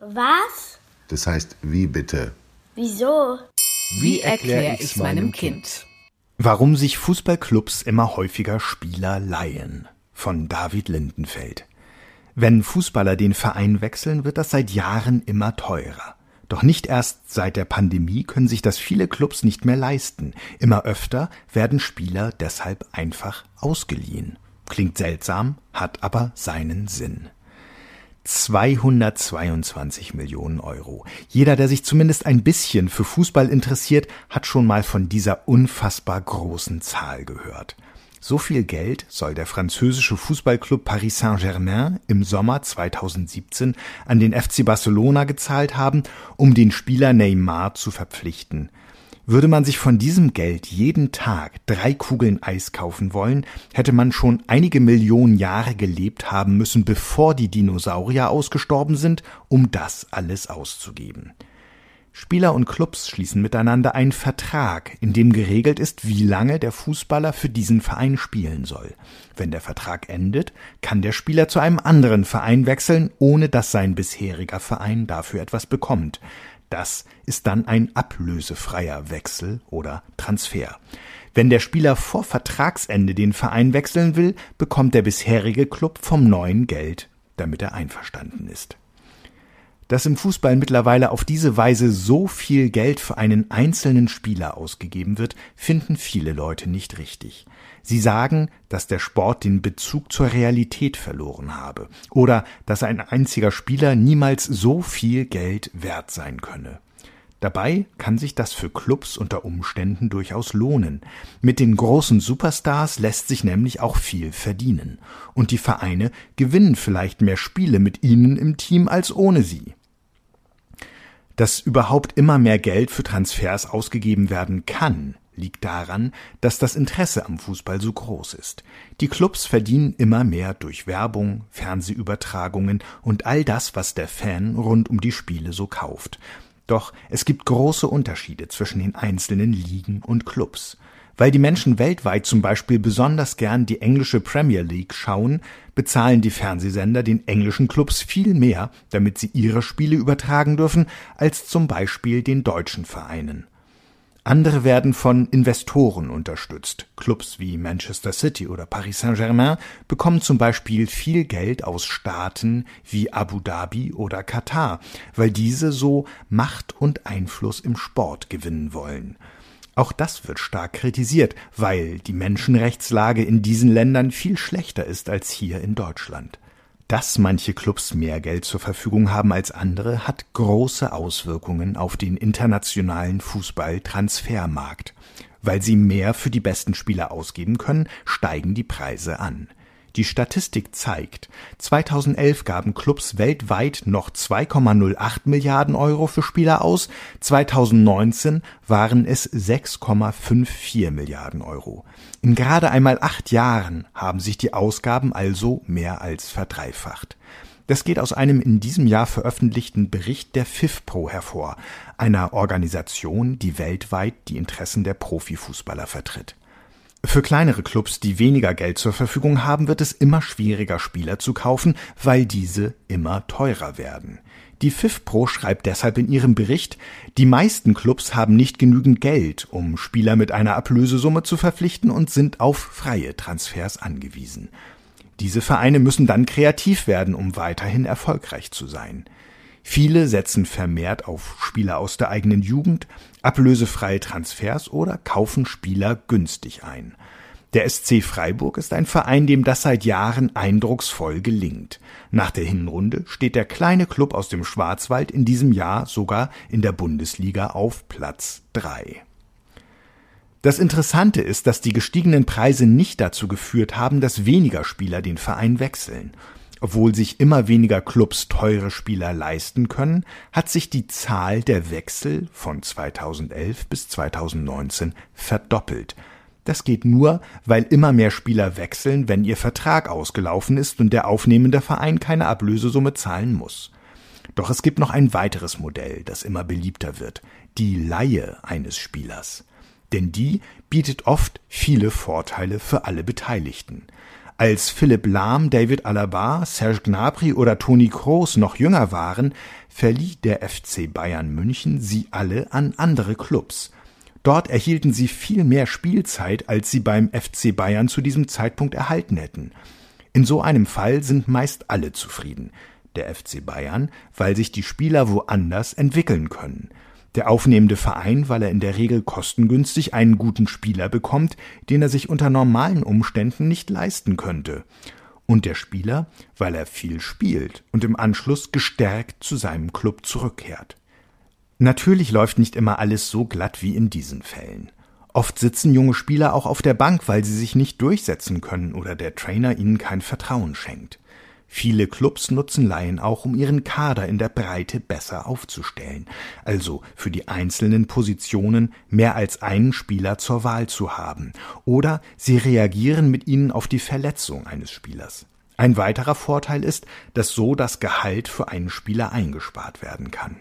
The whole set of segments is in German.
Was? Das heißt, wie bitte? Wieso? Wie erkläre ich's meinem Kind? Warum sich Fußballclubs immer häufiger Spieler leihen. Von David Lindenfeld. Wenn Fußballer den Verein wechseln, wird das seit Jahren immer teurer. Doch nicht erst seit der Pandemie können sich das viele Clubs nicht mehr leisten. Immer öfter werden Spieler deshalb einfach ausgeliehen. Klingt seltsam, hat aber seinen Sinn. 222 Millionen Euro. Jeder, der sich zumindest ein bisschen für Fußball interessiert, hat schon mal von dieser unfassbar großen Zahl gehört. So viel Geld soll der französische Fußballclub Paris Saint-Germain im Sommer 2017 an den FC Barcelona gezahlt haben, um den Spieler Neymar zu verpflichten. Würde man sich von diesem Geld jeden Tag drei Kugeln Eis kaufen wollen, hätte man schon einige Millionen Jahre gelebt haben müssen, bevor die Dinosaurier ausgestorben sind, um das alles auszugeben. Spieler und Clubs schließen miteinander einen Vertrag, in dem geregelt ist, wie lange der Fußballer für diesen Verein spielen soll. Wenn der Vertrag endet, kann der Spieler zu einem anderen Verein wechseln, ohne dass sein bisheriger Verein dafür etwas bekommt. Das ist dann ein ablösefreier Wechsel oder Transfer. Wenn der Spieler vor Vertragsende den Verein wechseln will, bekommt der bisherige Club vom neuen Geld, damit er einverstanden ist. Dass im Fußball mittlerweile auf diese Weise so viel Geld für einen einzelnen Spieler ausgegeben wird, finden viele Leute nicht richtig. Sie sagen, dass der Sport den Bezug zur Realität verloren habe oder dass ein einziger Spieler niemals so viel Geld wert sein könne. Dabei kann sich das für Clubs unter Umständen durchaus lohnen. Mit den großen Superstars lässt sich nämlich auch viel verdienen. Und die Vereine gewinnen vielleicht mehr Spiele mit ihnen im Team als ohne sie. Dass überhaupt immer mehr Geld für Transfers ausgegeben werden kann, liegt daran, dass das Interesse am Fußball so groß ist. Die Clubs verdienen immer mehr durch Werbung, Fernsehübertragungen und all das, was der Fan rund um die Spiele so kauft. Doch es gibt große Unterschiede zwischen den einzelnen Ligen und Clubs. Weil die Menschen weltweit zum Beispiel besonders gern die englische Premier League schauen, bezahlen die Fernsehsender den englischen Clubs viel mehr, damit sie ihre Spiele übertragen dürfen, als zum Beispiel den deutschen Vereinen. Andere werden von Investoren unterstützt. Clubs wie Manchester City oder Paris Saint-Germain bekommen zum Beispiel viel Geld aus Staaten wie Abu Dhabi oder Katar, weil diese so Macht und Einfluss im Sport gewinnen wollen. Auch das wird stark kritisiert, weil die Menschenrechtslage in diesen Ländern viel schlechter ist als hier in Deutschland. Dass manche Clubs mehr Geld zur Verfügung haben als andere, hat große Auswirkungen auf den internationalen Fußballtransfermarkt. Weil sie mehr für die besten Spieler ausgeben können, steigen die Preise an. Die Statistik zeigt, 2011 gaben Clubs weltweit noch 2,08 Milliarden Euro für Spieler aus, 2019 waren es 6,54 Milliarden Euro. In gerade einmal acht Jahren haben sich die Ausgaben also mehr als verdreifacht. Das geht aus einem in diesem Jahr veröffentlichten Bericht der FIFPro hervor, einer Organisation, die weltweit die Interessen der Profifußballer vertritt. Für kleinere Clubs, die weniger Geld zur Verfügung haben, wird es immer schwieriger, Spieler zu kaufen, weil diese immer teurer werden. Die FIFPro schreibt deshalb in ihrem Bericht, die meisten Clubs haben nicht genügend Geld, um Spieler mit einer Ablösesumme zu verpflichten und sind auf freie Transfers angewiesen. Diese Vereine müssen dann kreativ werden, um weiterhin erfolgreich zu sein. Viele setzen vermehrt auf Spieler aus der eigenen Jugend, ablösefreie Transfers oder kaufen Spieler günstig ein. Der SC Freiburg ist ein Verein, dem das seit Jahren eindrucksvoll gelingt. Nach der Hinrunde steht der kleine Klub aus dem Schwarzwald in diesem Jahr sogar in der Bundesliga auf Platz drei. Das Interessante ist, dass die gestiegenen Preise nicht dazu geführt haben, dass weniger Spieler den Verein wechseln. Obwohl sich immer weniger Clubs teure Spieler leisten können, hat sich die Zahl der Wechsel von 2011 bis 2019 verdoppelt. Das geht nur, weil immer mehr Spieler wechseln, wenn ihr Vertrag ausgelaufen ist und der aufnehmende Verein keine Ablösesumme zahlen muss. Doch es gibt noch ein weiteres Modell, das immer beliebter wird, die Laie eines Spielers. Denn die bietet oft viele Vorteile für alle Beteiligten. Als Philipp Lahm, David Alaba, Serge Gnabry oder Toni Kroos noch jünger waren, verlieh der FC Bayern München sie alle an andere Clubs. Dort erhielten sie viel mehr Spielzeit, als sie beim FC Bayern zu diesem Zeitpunkt erhalten hätten. In so einem Fall sind meist alle zufrieden. Der FC Bayern, weil sich die Spieler woanders entwickeln können. Der aufnehmende Verein, weil er in der Regel kostengünstig einen guten Spieler bekommt, den er sich unter normalen Umständen nicht leisten könnte. Und der Spieler, weil er viel spielt und im Anschluss gestärkt zu seinem Club zurückkehrt. Natürlich läuft nicht immer alles so glatt wie in diesen Fällen. Oft sitzen junge Spieler auch auf der Bank, weil sie sich nicht durchsetzen können oder der Trainer ihnen kein Vertrauen schenkt. Viele Clubs nutzen Laien auch, um ihren Kader in der Breite besser aufzustellen, also für die einzelnen Positionen mehr als einen Spieler zur Wahl zu haben, oder sie reagieren mit ihnen auf die Verletzung eines Spielers. Ein weiterer Vorteil ist, dass so das Gehalt für einen Spieler eingespart werden kann.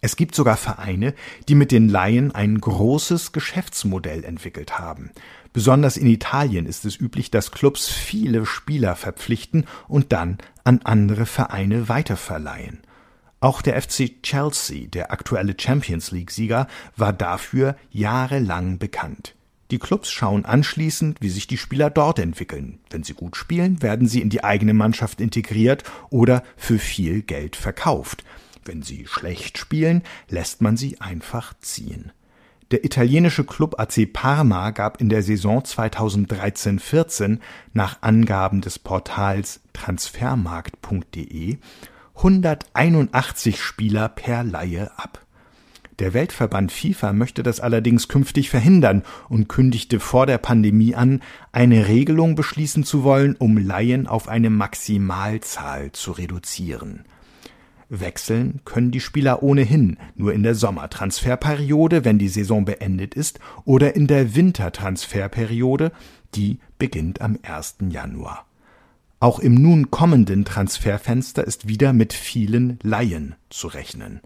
Es gibt sogar Vereine, die mit den Laien ein großes Geschäftsmodell entwickelt haben. Besonders in Italien ist es üblich, dass Clubs viele Spieler verpflichten und dann an andere Vereine weiterverleihen. Auch der FC Chelsea, der aktuelle Champions League-Sieger, war dafür jahrelang bekannt. Die Clubs schauen anschließend, wie sich die Spieler dort entwickeln. Wenn sie gut spielen, werden sie in die eigene Mannschaft integriert oder für viel Geld verkauft. Wenn sie schlecht spielen, lässt man sie einfach ziehen. Der italienische Club AC Parma gab in der Saison 2013-14 nach Angaben des Portals transfermarkt.de 181 Spieler per Laie ab. Der Weltverband FIFA möchte das allerdings künftig verhindern und kündigte vor der Pandemie an, eine Regelung beschließen zu wollen, um Laien auf eine Maximalzahl zu reduzieren. Wechseln können die Spieler ohnehin nur in der Sommertransferperiode, wenn die Saison beendet ist, oder in der Wintertransferperiode, die beginnt am 1. Januar. Auch im nun kommenden Transferfenster ist wieder mit vielen Laien zu rechnen.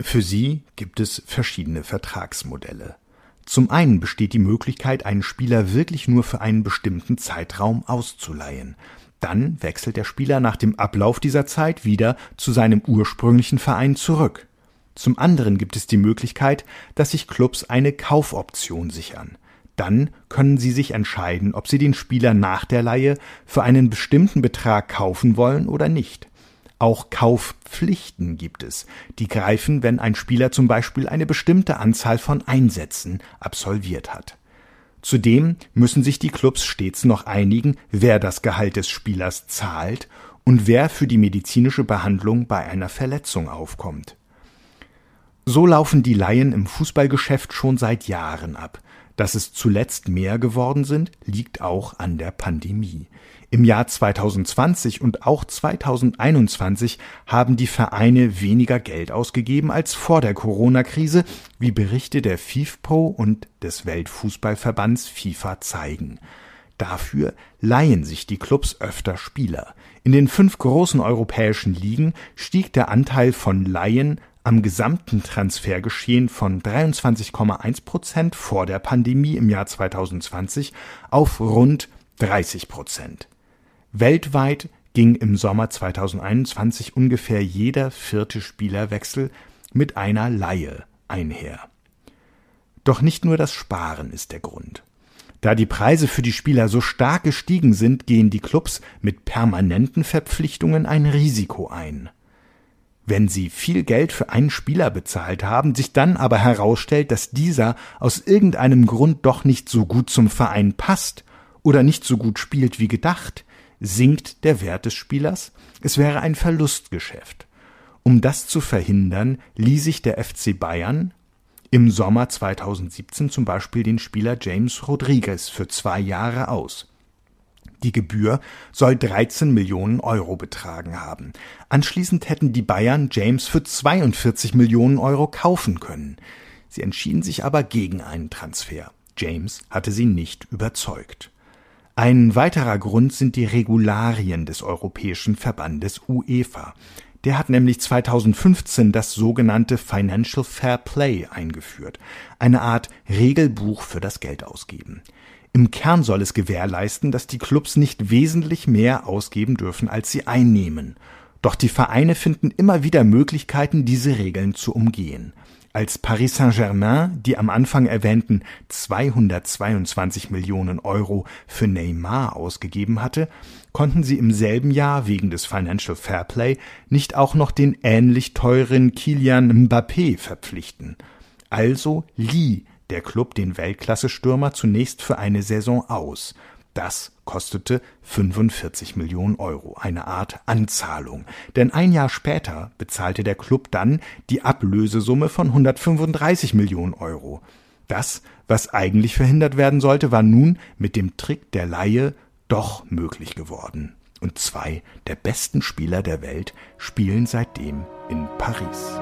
Für sie gibt es verschiedene Vertragsmodelle. Zum einen besteht die Möglichkeit, einen Spieler wirklich nur für einen bestimmten Zeitraum auszuleihen. Dann wechselt der Spieler nach dem Ablauf dieser Zeit wieder zu seinem ursprünglichen Verein zurück. Zum anderen gibt es die Möglichkeit, dass sich Clubs eine Kaufoption sichern. Dann können sie sich entscheiden, ob sie den Spieler nach der Leihe für einen bestimmten Betrag kaufen wollen oder nicht. Auch Kaufpflichten gibt es, die greifen, wenn ein Spieler zum Beispiel eine bestimmte Anzahl von Einsätzen absolviert hat. Zudem müssen sich die Clubs stets noch einigen, wer das Gehalt des Spielers zahlt und wer für die medizinische Behandlung bei einer Verletzung aufkommt. So laufen die Laien im Fußballgeschäft schon seit Jahren ab. Dass es zuletzt mehr geworden sind, liegt auch an der Pandemie. Im Jahr 2020 und auch 2021 haben die Vereine weniger Geld ausgegeben als vor der Corona-Krise, wie Berichte der FIFPro und des Weltfußballverbands FIFA zeigen. Dafür leihen sich die Clubs öfter Spieler. In den fünf großen europäischen Ligen stieg der Anteil von Laien am gesamten Transfergeschehen von 23,1 Prozent vor der Pandemie im Jahr 2020 auf rund 30 Prozent. Weltweit ging im Sommer 2021 ungefähr jeder vierte Spielerwechsel mit einer Laie einher. Doch nicht nur das Sparen ist der Grund. Da die Preise für die Spieler so stark gestiegen sind, gehen die Clubs mit permanenten Verpflichtungen ein Risiko ein. Wenn sie viel Geld für einen Spieler bezahlt haben, sich dann aber herausstellt, dass dieser aus irgendeinem Grund doch nicht so gut zum Verein passt oder nicht so gut spielt wie gedacht, sinkt der Wert des Spielers, es wäre ein Verlustgeschäft. Um das zu verhindern, ließ sich der FC Bayern im Sommer 2017 zum Beispiel den Spieler James Rodriguez für zwei Jahre aus. Die Gebühr soll 13 Millionen Euro betragen haben. Anschließend hätten die Bayern James für 42 Millionen Euro kaufen können. Sie entschieden sich aber gegen einen Transfer. James hatte sie nicht überzeugt. Ein weiterer Grund sind die Regularien des Europäischen Verbandes UEFA. Der hat nämlich 2015 das sogenannte Financial Fair Play eingeführt, eine Art Regelbuch für das Geldausgeben. Im Kern soll es gewährleisten, dass die Clubs nicht wesentlich mehr ausgeben dürfen, als sie einnehmen. Doch die Vereine finden immer wieder Möglichkeiten, diese Regeln zu umgehen. Als Paris Saint-Germain die am Anfang erwähnten 222 Millionen Euro für Neymar ausgegeben hatte, konnten sie im selben Jahr wegen des Financial Fairplay nicht auch noch den ähnlich teuren Kilian Mbappé verpflichten. Also lieh der Klub den Weltklasse-Stürmer zunächst für eine Saison aus. Das kostete 45 Millionen Euro, eine Art Anzahlung. Denn ein Jahr später bezahlte der Klub dann die Ablösesumme von 135 Millionen Euro. Das, was eigentlich verhindert werden sollte, war nun mit dem Trick der Laie doch möglich geworden. Und zwei der besten Spieler der Welt spielen seitdem in Paris.